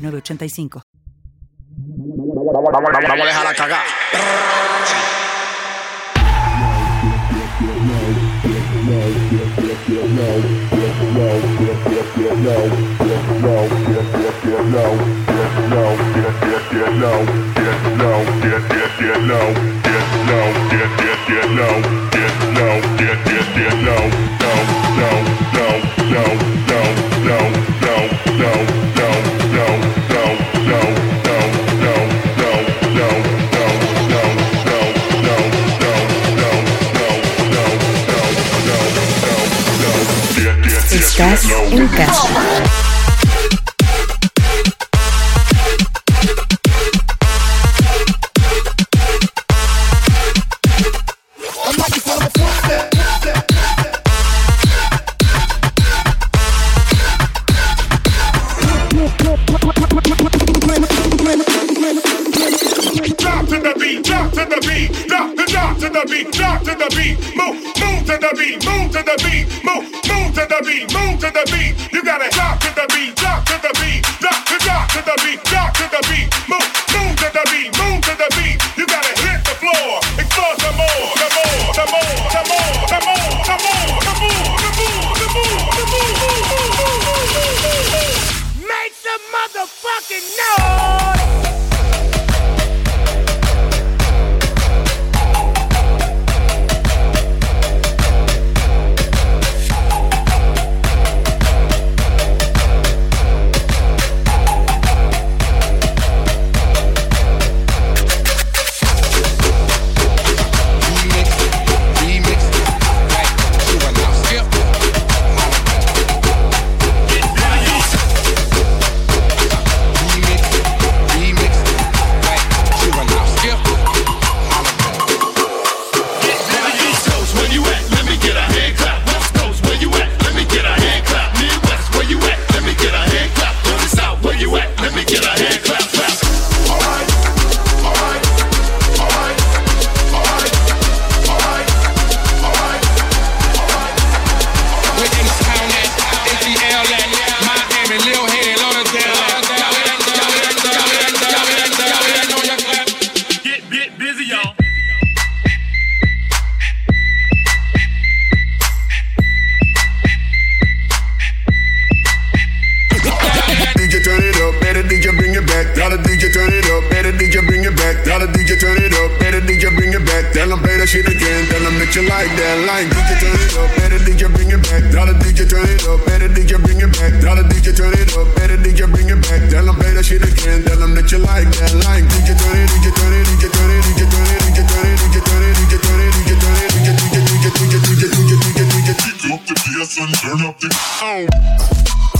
5985. Vamos, vamos a dejarla cagar. fucking know. listen, turn up the sound.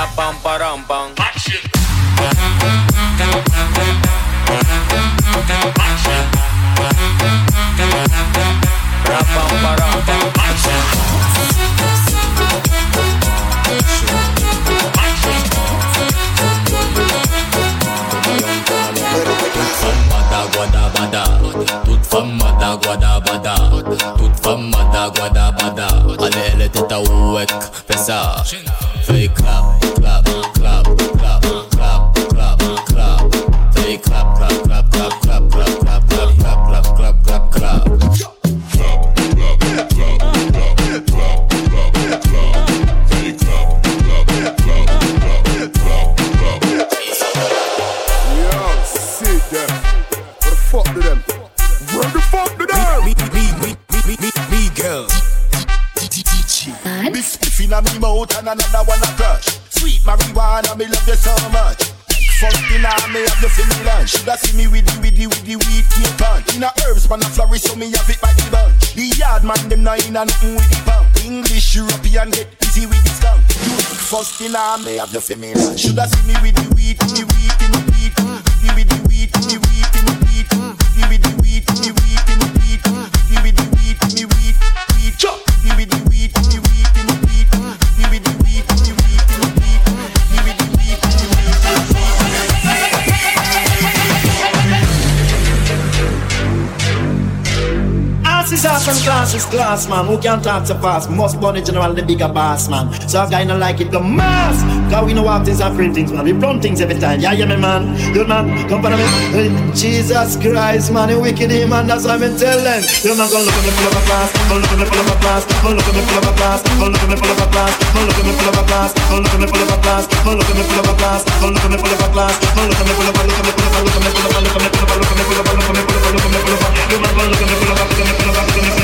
Ba bum ba Action. Action. Ba bum. mada guada bada Toute femme mada guada bada Allez elle était à ouek Fais ça Fais clap clap me mouth and another one a crush. Sweet marijuana, me love you so much. Funky now, me have you feeling lunch. Shoulda see me with the with the with the weed cake on. Inna herbs man a flourish, so me have it by the bunch. The yard man them not inna nothing with the punk. English European get busy with the skunk. Funky now, me have you feeling lunch. Shoulda see me with the weed, with the weed, with the weed. and class is class, man. Who can't talk so fast? Must burn the general, the bigger boss, man. So if guy not like it, the mass. Cause we know what things are free things, man. We plumb things every time. Yeah, yeah, my man. Good man, come for me. Jesus Christ, man. You wicked him, man. That's what I'm telling. You man, go look at me, pull up a class. Go look at me, pull up a class. Go look at me, pull up a class. Go look at me, pull up a class. Go look at me, pull up a class. Go look at me, pull up a class. Go look at me, pull up a class. Go look at me, pull up a class. Go look at me, pull up a look at me, pull up a look at me, pull up a look at me, pull up a look at me, pull up a look at me, pull up a look at look at me, pull up a look at look at me, pull up a look at look at me, pull up a look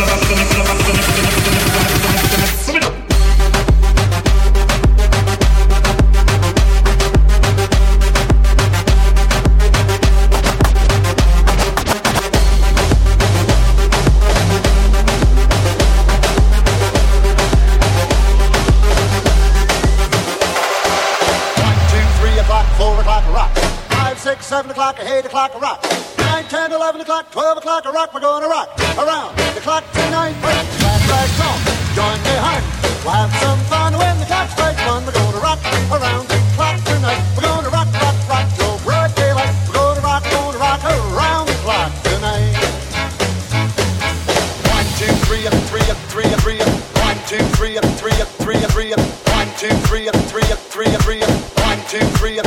seven o'clock, eight o'clock, a rock. Nine, ten, eleven o'clock, twelve o'clock, a rock. We're gonna rock around clock tonight. Glad flag song, join me heart. We'll have some fun when the clock strikes one. We're gonna rock around the clock tonight. We're gonna rock, rock, rock till broad daylight. We're gonna rock, gonna rock around the clock tonight. One, two, three, three, three, three. One, two, three, three, three, three. One, two, three, three, three, three. One, two, three.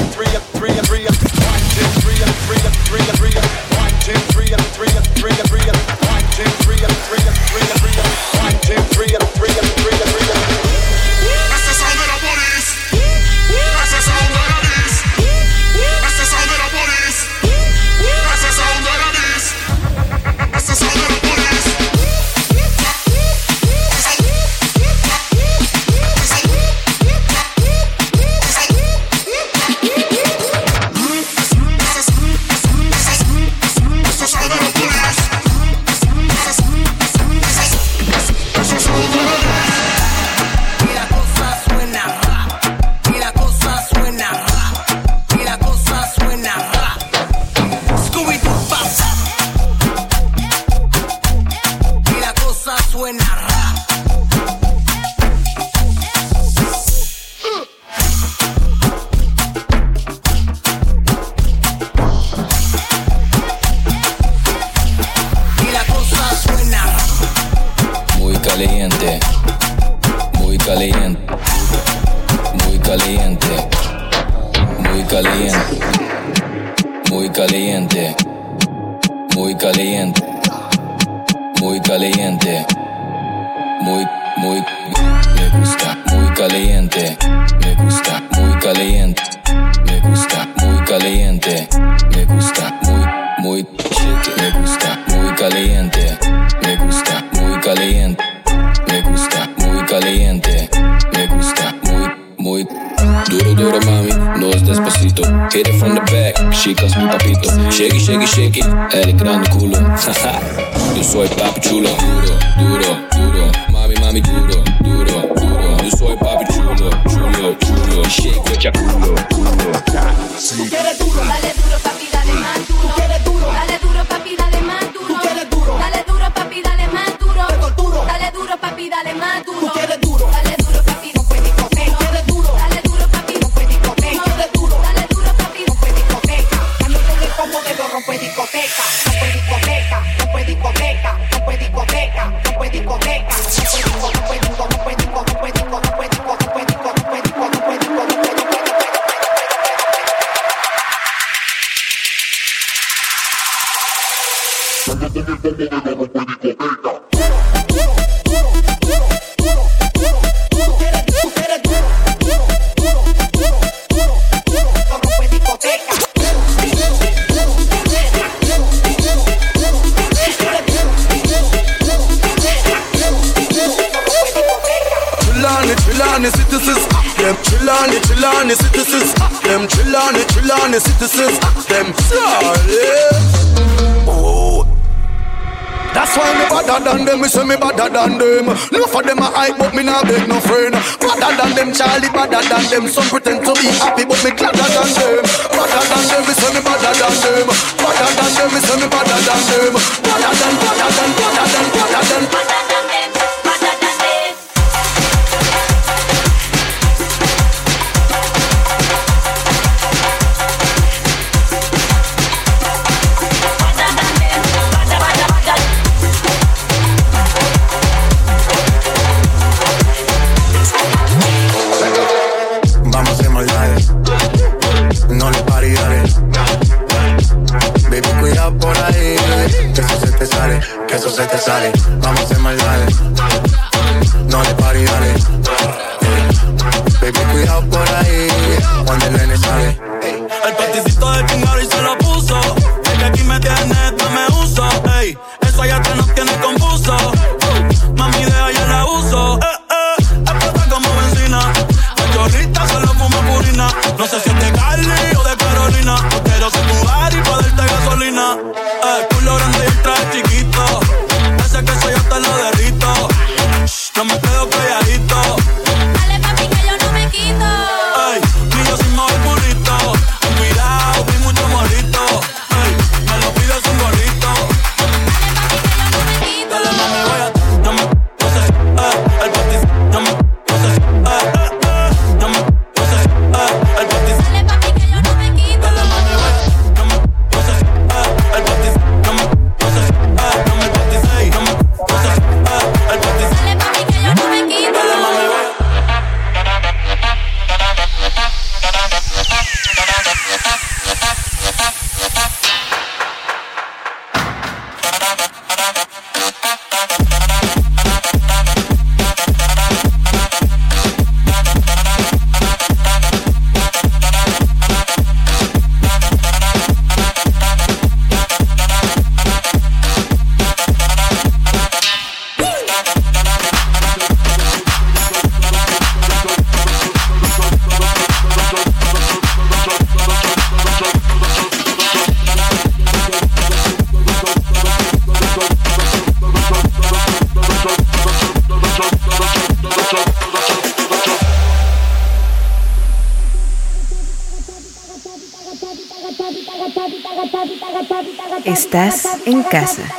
caliente, me gusta muy, muy chique, me gusta muy caliente, me gusta muy caliente, me gusta muy caliente, me gusta muy, muy duro, duro mami, no es despacito, hit it from the back, chicas mi papito, shake it, shake it, shake it, el gran culo, yo soy papi chulo, duro, duro, duro, mami, mami, duro, duro, duro, yo soy papi chulo, chulo, chulo, shake it, ya culo, culo, Get it them some pretend Yeah. casa.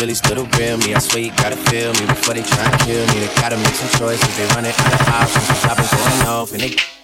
really still the real me. I swear you gotta feel me before they try to kill me. They gotta make some choices. They running out of options. I've been going off and they.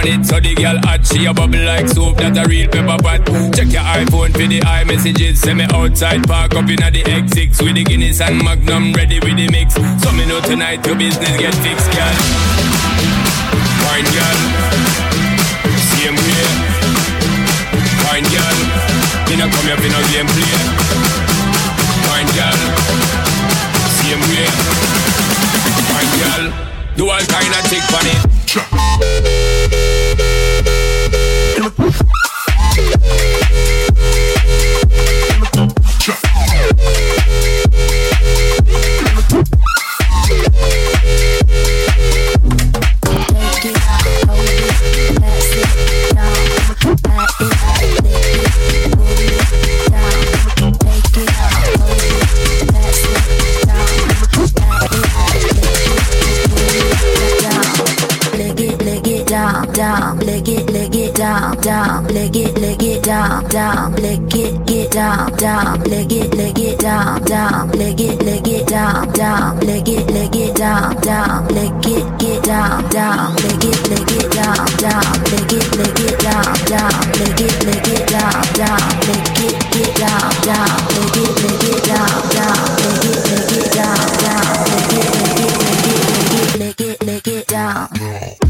Scotch bonnet so the girl hot she a bubble like soup that a real pepper pot. Check your iPhone for the iMessages send me outside park up inna the X6 with the Guinness and Magnum ready with the mix. So me know tonight your business get fixed girl. Fine girl. Same way. Fine girl. Me no come here for no game play fine girl. Same way. My girl. Do all kind of chick funny. Down, leg it, leg it down, down, leg it, get down, down, leg it, leg it down, down, leg it, leg it down, down, leg it, leg it down, down, leg it, get down, down, leg it, leg it down, down, leg it, leg it down, down, leg it, leg it down, down, leg it, get down, down, leg it, leg it down, down, leg it, leg it down, down, leg it, leg it, leg it, leg it, leg it down, leg it down.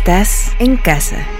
Estás en casa.